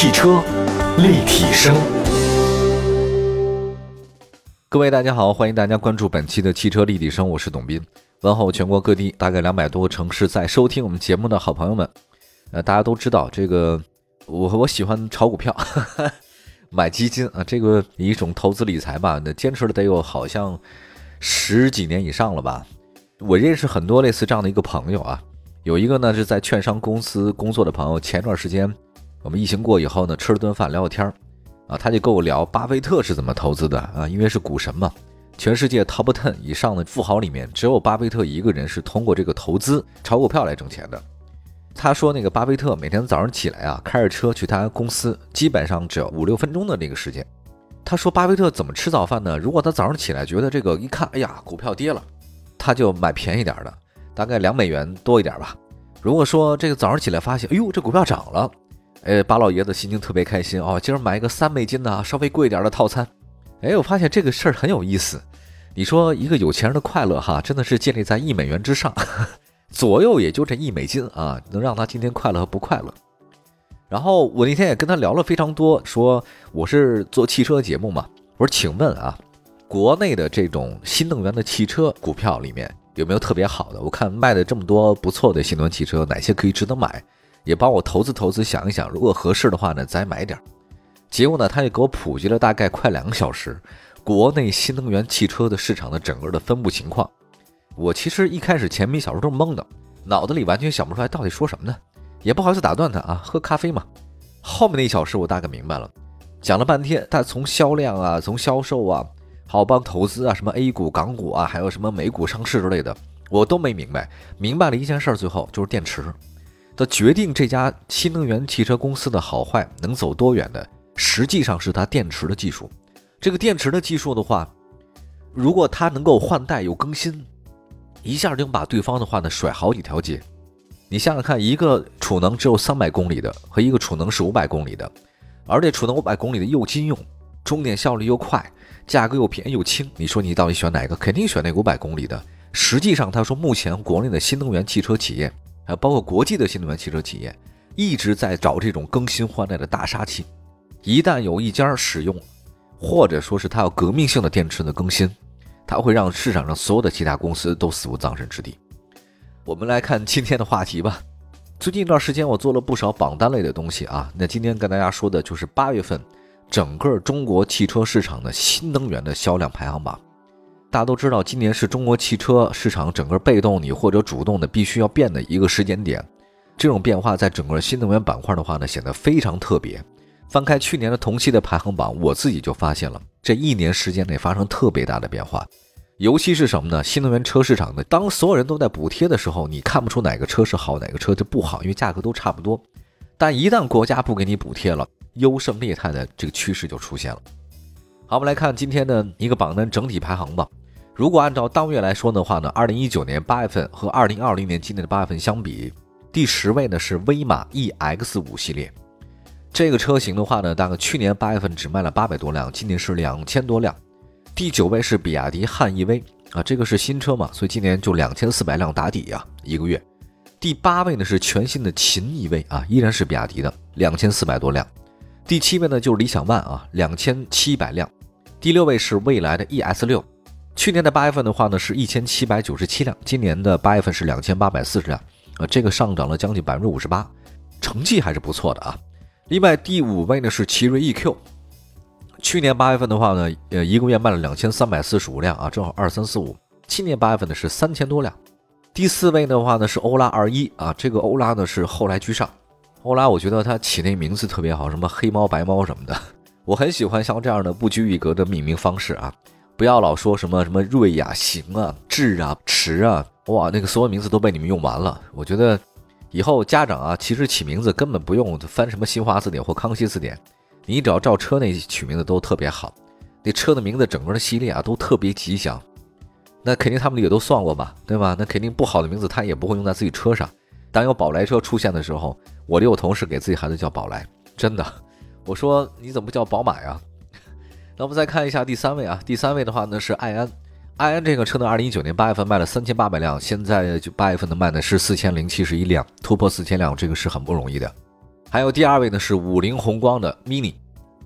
汽车立体声，各位大家好，欢迎大家关注本期的汽车立体声，我是董斌，问候全国各地大概两百多个城市在收听我们节目的好朋友们。呃，大家都知道这个，我我喜欢炒股票，买基金啊，这个一种投资理财吧，那坚持了得有好像十几年以上了吧。我认识很多类似这样的一个朋友啊，有一个呢是在券商公司工作的朋友，前段时间。我们疫情过以后呢，吃了顿饭聊聊天儿，啊，他就跟我聊巴菲特是怎么投资的啊，因为是股神嘛，全世界 top ten 以上的富豪里面，只有巴菲特一个人是通过这个投资炒股票来挣钱的。他说那个巴菲特每天早上起来啊，开着车去他公司，基本上只要五六分钟的那个时间。他说巴菲特怎么吃早饭呢？如果他早上起来觉得这个一看，哎呀，股票跌了，他就买便宜点的，大概两美元多一点吧。如果说这个早上起来发现，哎呦，这股票涨了。哎，巴老爷子心情特别开心哦，今儿买一个三美金的稍微贵一点的套餐。哎，我发现这个事儿很有意思。你说一个有钱人的快乐哈，真的是建立在一美元之上，左右也就这一美金啊，能让他今天快乐和不快乐。然后我那天也跟他聊了非常多，说我是做汽车节目嘛，我说请问啊，国内的这种新能源的汽车股票里面有没有特别好的？我看卖的这么多不错的新能源汽车，哪些可以值得买？也帮我投资投资，想一想，如果合适的话呢，再买点儿。结果呢，他也给我普及了大概快两个小时，国内新能源汽车的市场的整个的分布情况。我其实一开始前面小时都是懵的，脑子里完全想不出来到底说什么呢，也不好意思打断他啊，喝咖啡嘛。后面那一小时我大概明白了，讲了半天，他从销量啊，从销售啊，好帮投资啊，什么 A 股、港股啊，还有什么美股上市之类的，我都没明白。明白了一件事，最后就是电池。的决定这家新能源汽车公司的好坏能走多远的，实际上是它电池的技术。这个电池的技术的话，如果它能够换代有更新，一下就把对方的话呢甩好几条街。你想想看，一个储能只有三百公里的和一个储能是五百公里的，而且储能五百公里的又经用，充电效率又快，价格又便宜又轻，你说你到底选哪个？肯定选那五百公里的。实际上，他说目前国内的新能源汽车企业。还有包括国际的新能源汽车企业，一直在找这种更新换代的大杀器。一旦有一家使用，或者说是它有革命性的电池的更新，它会让市场上所有的其他公司都死无葬身之地。我们来看今天的话题吧。最近一段时间，我做了不少榜单类的东西啊。那今天跟大家说的就是八月份整个中国汽车市场的新能源的销量排行榜。大家都知道，今年是中国汽车市场整个被动你或者主动的必须要变的一个时间点。这种变化在整个新能源板块的话呢，显得非常特别。翻开去年的同期的排行榜，我自己就发现了这一年时间内发生特别大的变化。尤其是什么呢？新能源车市场呢，当所有人都在补贴的时候，你看不出哪个车是好，哪个车就不好，因为价格都差不多。但一旦国家不给你补贴了，优胜劣汰的这个趋势就出现了。好，我们来看今天的一个榜单整体排行榜。如果按照当月来说的话呢，二零一九年八月份和二零二零年今年的八月份相比，第十位呢是威马 EX 五系列，这个车型的话呢，大概去年八月份只卖了八百多辆，今年是两千多辆。第九位是比亚迪汉 EV 啊，这个是新车嘛，所以今年就两千四百辆打底呀，一个月。第八位呢是全新的秦 EV 啊，依然是比亚迪的，两千四百多辆。第七位呢就是理想 ONE 啊，两千七百辆。第六位是蔚来的 ES 六。去年的八月份的话呢，是一千七百九十七辆，今年的八月份是两千八百四十辆，啊，这个上涨了将近百分之五十八，成绩还是不错的啊。另外第五位呢是奇瑞 eQ，去年八月份的话呢，呃，一个月卖了两千三百四十五辆啊，正好二三四五。今年八月份呢是三千多辆。第四位的话呢是欧拉 R 一啊，这个欧拉呢是后来居上。欧拉我觉得它起那名字特别好，什么黑猫白猫什么的，我很喜欢像这样的不拘一格的命名方式啊。不要老说什么什么瑞呀、行啊、智啊、驰啊，哇，那个所有名字都被你们用完了。我觉得以后家长啊，其实起名字根本不用翻什么新华字典或康熙字典，你只要照车那取名字都特别好。那车的名字整个的系列啊都特别吉祥，那肯定他们也都算过吧，对吧？那肯定不好的名字他也不会用在自己车上。当有宝来车出现的时候，我就有同事给自己孩子叫宝来，真的。我说你怎么不叫宝马呀？那我们再看一下第三位啊，第三位的话呢是爱安，爱安这个车呢，二零一九年八月份卖了三千八百辆，现在就八月份的卖呢是四千零七十一辆，突破四千辆，这个是很不容易的。还有第二位呢是五菱宏光的 mini，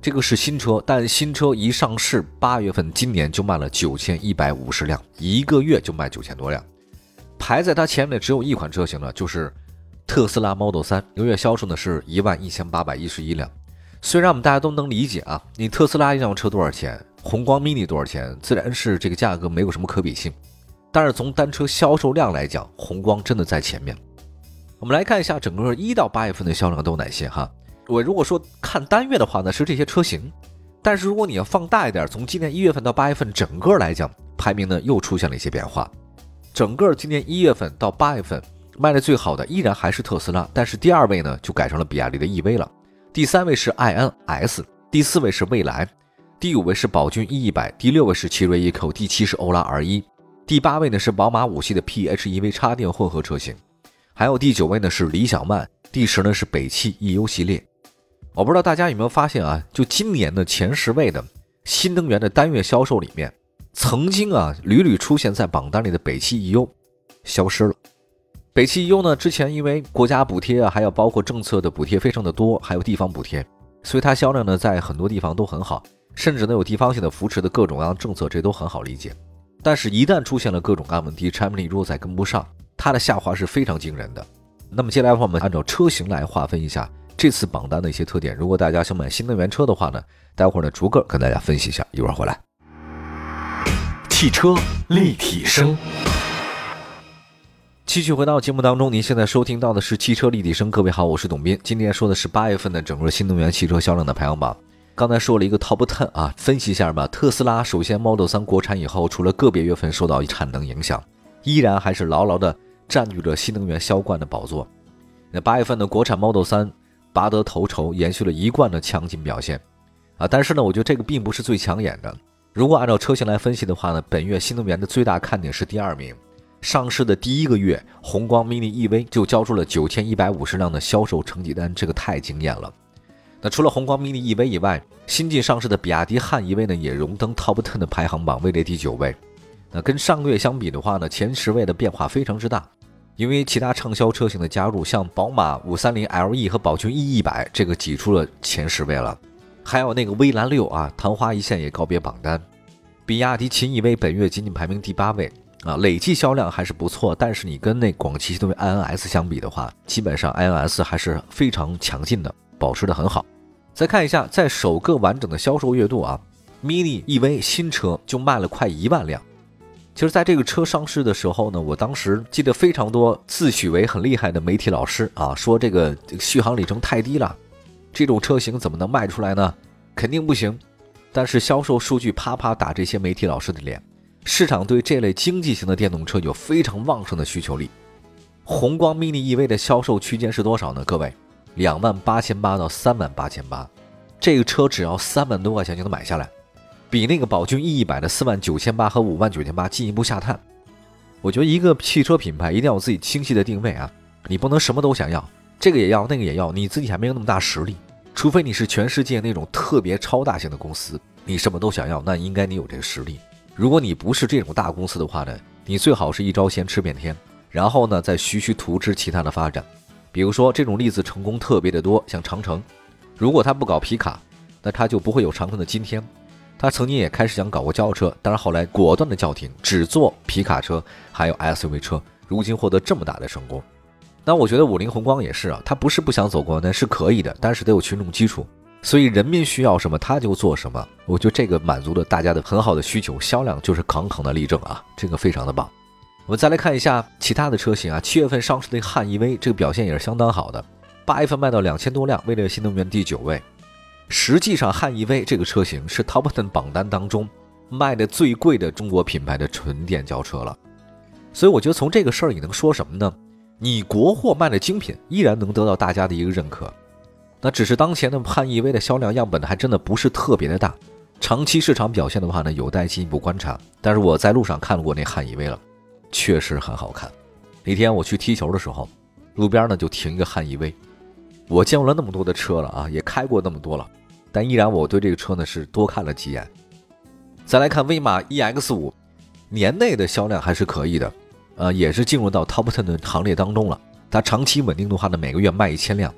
这个是新车，但新车一上市，八月份今年就卖了九千一百五十辆，一个月就卖九千多辆。排在它前面的只有一款车型呢，就是特斯拉 Model 3，一个月销售呢是一万一千八百一十一辆。虽然我们大家都能理解啊，你特斯拉一辆车多少钱，宏光 mini 多少钱，自然是这个价格没有什么可比性。但是从单车销售量来讲，宏光真的在前面。我们来看一下整个一到八月份的销量都有哪些哈。我如果说看单月的话呢，是这些车型。但是如果你要放大一点，从今年一月份到八月份整个来讲，排名呢又出现了一些变化。整个今年一月份到八月份卖的最好的依然还是特斯拉，但是第二位呢就改成了比亚迪的 EV 了，第三位是 iNS，第四位是蔚来，第五位是宝骏 E 一百，第六位是奇瑞 eco，第七是欧拉 R 一，第八位呢是宝马五系的 PHEV 插电混合车型，还有第九位呢是理想 ONE，第十呢是北汽 EU 系列。我不知道大家有没有发现啊，就今年的前十位的新能源的单月销售里面。曾经啊，屡屡出现在榜单里的北汽 EU 消失了。北汽 EU 呢，之前因为国家补贴啊，还有包括政策的补贴非常的多，还有地方补贴，所以它销量呢在很多地方都很好，甚至呢有地方性的扶持的各种各样政策，这都很好理解。但是，一旦出现了各种各样问题，产品力如果再跟不上，它的下滑是非常惊人的。那么接下来的话，我们按照车型来划分一下这次榜单的一些特点。如果大家想买新能源车的话呢，待会儿呢逐个跟大家分析一下，一会儿回来。汽车立体声，继续回到节目当中。您现在收听到的是汽车立体声。各位好，我是董斌。今天说的是八月份的整个新能源汽车销量的排行榜。刚才说了一个 Top Ten 啊，分析一下吧。特斯拉首先 Model 3国产以后，除了个别月份受到产能影响，依然还是牢牢的占据着新能源销冠的宝座。那八月份的国产 Model 3拔得头筹，延续了一贯的强劲表现啊。但是呢，我觉得这个并不是最抢眼的。如果按照车型来分析的话呢，本月新能源的最大看点是第二名，上市的第一个月，宏光 mini EV 就交出了九千一百五十辆的销售成绩单，这个太惊艳了。那除了宏光 mini EV 以外，新近上市的比亚迪汉 EV 呢也荣登 Top Ten 的排行榜，位列第九位。那跟上个月相比的话呢，前十位的变化非常之大，因为其他畅销车型的加入，像宝马五三零 LE 和宝骏 E 一百，这个挤出了前十位了。还有那个威兰六啊，昙花一现也告别榜单。比亚迪秦 EV 本月仅仅排名第八位啊，累计销量还是不错。但是你跟那广汽新能源 iNS 相比的话，基本上 iNS 还是非常强劲的，保持的很好。再看一下，在首个完整的销售月度啊，mini EV 新车就卖了快一万辆。其实，在这个车上市的时候呢，我当时记得非常多自诩为很厉害的媒体老师啊，说这个续航里程太低了。这种车型怎么能卖出来呢？肯定不行。但是销售数据啪啪打这些媒体老师的脸，市场对这类经济型的电动车有非常旺盛的需求力。宏光 mini EV 的销售区间是多少呢？各位，两万八千八到三万八千八，这个车只要三万多块钱就能买下来，比那个宝骏 E 一百的四万九千八和五万九千八进一步下探。我觉得一个汽车品牌一定要有自己清晰的定位啊，你不能什么都想要。这个也要，那个也要，你自己还没有那么大实力。除非你是全世界那种特别超大型的公司，你什么都想要，那应该你有这个实力。如果你不是这种大公司的话呢，你最好是一招鲜吃遍天，然后呢再徐徐图之其他的发展。比如说这种例子成功特别的多，像长城，如果他不搞皮卡，那他就不会有长城的今天。他曾经也开始想搞过轿车，但是后来果断的叫停，只做皮卡车还有 SUV 车，如今获得这么大的成功。那我觉得五菱宏光也是啊，他不是不想走国内，是可以的，但是得有群众基础，所以人民需要什么，他就做什么。我觉得这个满足了大家的很好的需求，销量就是杠杠的例证啊，这个非常的棒。我们再来看一下其他的车型啊，七月份上市的汉 EV 这个表现也是相当好的，八月份卖到两千多辆，位列新能源第九位。实际上汉 EV 这个车型是 Top Ten 榜单当中卖的最贵的中国品牌的纯电轿车了，所以我觉得从这个事儿你能说什么呢？你国货卖的精品依然能得到大家的一个认可，那只是当前的汉 EV 的销量样本呢，还真的不是特别的大。长期市场表现的话呢，有待进一步观察。但是我在路上看过那汉 EV 了，确实很好看。那天我去踢球的时候，路边呢就停一个汉 EV。我见过了那么多的车了啊，也开过那么多了，但依然我对这个车呢是多看了几眼。再来看威马 EX 五，年内的销量还是可以的。呃，也是进入到 top ten 的行列当中了。它长期稳定的话呢，每个月卖一千辆。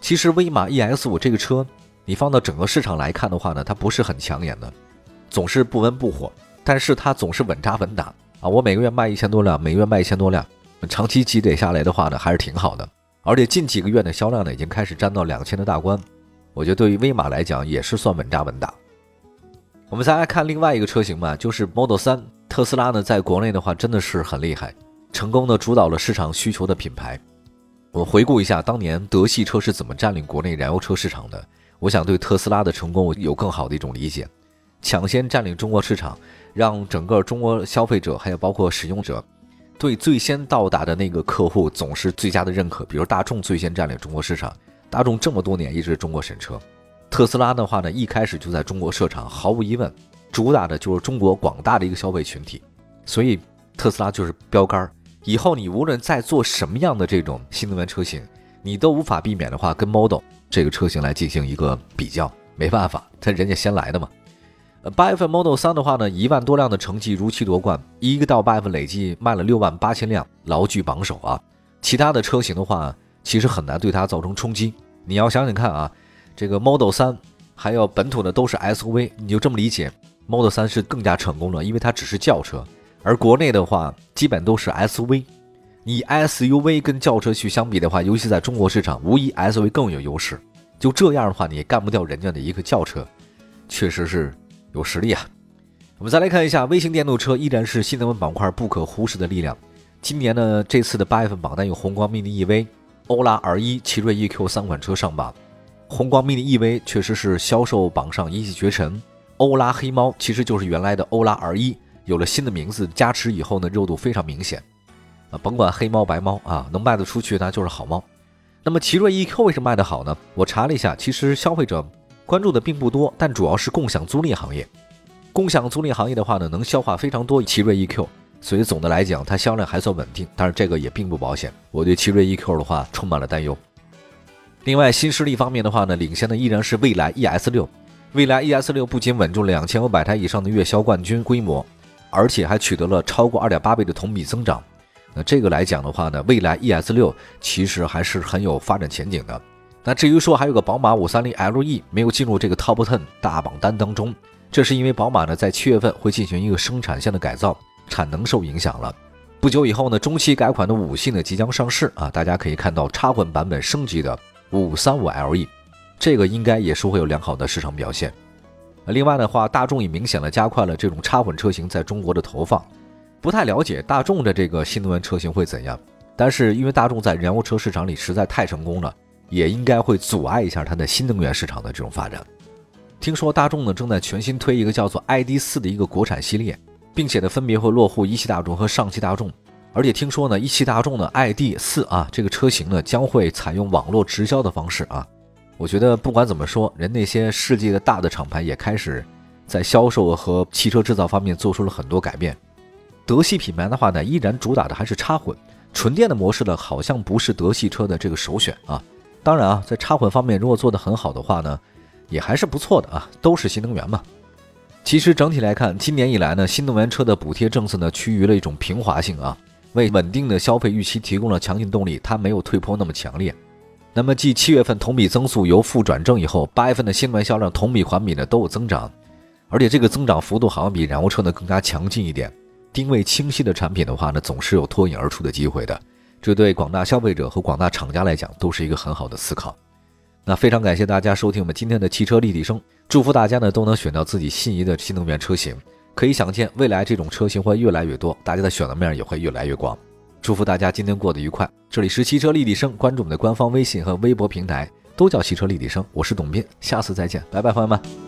其实威马 EX 五这个车，你放到整个市场来看的话呢，它不是很抢眼的，总是不温不火，但是它总是稳扎稳打啊。我每个月卖一千多辆，每个月卖一千多辆，长期积累下来的话呢，还是挺好的。而且近几个月的销量呢，已经开始占到两千的大关，我觉得对于威马来讲也是算稳扎稳打。我们再来看另外一个车型吧，就是 Model 3。特斯拉呢，在国内的话真的是很厉害，成功的主导了市场需求的品牌。我回顾一下当年德系车是怎么占领国内燃油车市场的，我想对特斯拉的成功有更好的一种理解。抢先占领中国市场，让整个中国消费者还有包括使用者，对最先到达的那个客户总是最佳的认可。比如大众最先占领中国市场，大众这么多年一直是中国神车。特斯拉的话呢，一开始就在中国设厂，毫无疑问。主打的就是中国广大的一个消费群体，所以特斯拉就是标杆儿。以后你无论在做什么样的这种新能源车型，你都无法避免的话跟 Model 这个车型来进行一个比较，没办法，他人家先来的嘛。呃，八月份 Model 3的话呢，一万多辆的成绩如期夺冠，一个到八月份累计卖了六万八千辆，牢居榜首啊。其他的车型的话，其实很难对它造成冲击。你要想想看啊，这个 Model 3还有本土的都是 SUV，你就这么理解。Model 3是更加成功了，因为它只是轿车，而国内的话基本都是 SUV。你 SUV 跟轿车去相比的话，尤其在中国市场，无疑 SUV 更有优势。就这样的话，你也干不掉人家的一个轿车，确实是有实力啊。我们再来看一下，微型电动车依然是新能源板块不可忽视的力量。今年呢，这次的八月份榜单有宏光 mini EV、欧拉 R1、奇瑞 EQ 三款车上榜。宏光 mini EV 确实是销售榜上一骑绝尘。欧拉黑猫其实就是原来的欧拉 R1，有了新的名字加持以后呢，热度非常明显。啊，甭管黑猫白猫啊，能卖得出去那就是好猫。那么奇瑞 EQ 为什么卖得好呢？我查了一下，其实消费者关注的并不多，但主要是共享租赁行业。共享租赁行业的话呢，能消化非常多奇瑞 EQ，所以总的来讲它销量还算稳定。但是这个也并不保险，我对奇瑞 EQ 的话充满了担忧。另外新势力方面的话呢，领先的依然是蔚来 ES6。蔚来 ES 六不仅稳住两千五百台以上的月销冠军规模，而且还取得了超过二点八倍的同比增长。那这个来讲的话呢，蔚来 ES 六其实还是很有发展前景的。那至于说还有个宝马五三零 LE 没有进入这个 Top Ten 大榜单当中，这是因为宝马呢在七月份会进行一个生产线的改造，产能受影响了。不久以后呢，中期改款的五系呢即将上市啊，大家可以看到插混版本升级的五三五 LE。这个应该也是会有良好的市场表现。另外的话，大众也明显的加快了这种插混车型在中国的投放。不太了解大众的这个新能源车型会怎样，但是因为大众在燃油车市场里实在太成功了，也应该会阻碍一下它的新能源市场的这种发展。听说大众呢正在全新推一个叫做 ID 四的一个国产系列，并且呢分别会落户一汽大众和上汽大众。而且听说呢一汽大众的 ID 四啊这个车型呢将会采用网络直销的方式啊。我觉得不管怎么说，人那些世界的大的厂牌也开始在销售和汽车制造方面做出了很多改变。德系品牌的话呢，依然主打的还是插混，纯电的模式呢，好像不是德系车的这个首选啊。当然啊，在插混方面如果做得很好的话呢，也还是不错的啊，都是新能源嘛。其实整体来看，今年以来呢，新能源车的补贴政策呢，趋于了一种平滑性啊，为稳定的消费预期提供了强劲动力，它没有退坡那么强烈。那么，继七月份同比增速由负转正以后，八月份的新能源销量同比环比呢都有增长，而且这个增长幅度好像比燃油车呢更加强劲一点。定位清晰的产品的话呢，总是有脱颖而出的机会的。这对广大消费者和广大厂家来讲都是一个很好的思考。那非常感谢大家收听我们今天的汽车立体声，祝福大家呢都能选到自己心仪的新能源车型。可以想见，未来这种车型会越来越多，大家的选择面也会越来越广。祝福大家今天过得愉快。这里是汽车立体声，关注我们的官方微信和微博平台，都叫汽车立体声。我是董斌，下次再见，拜拜，朋友们。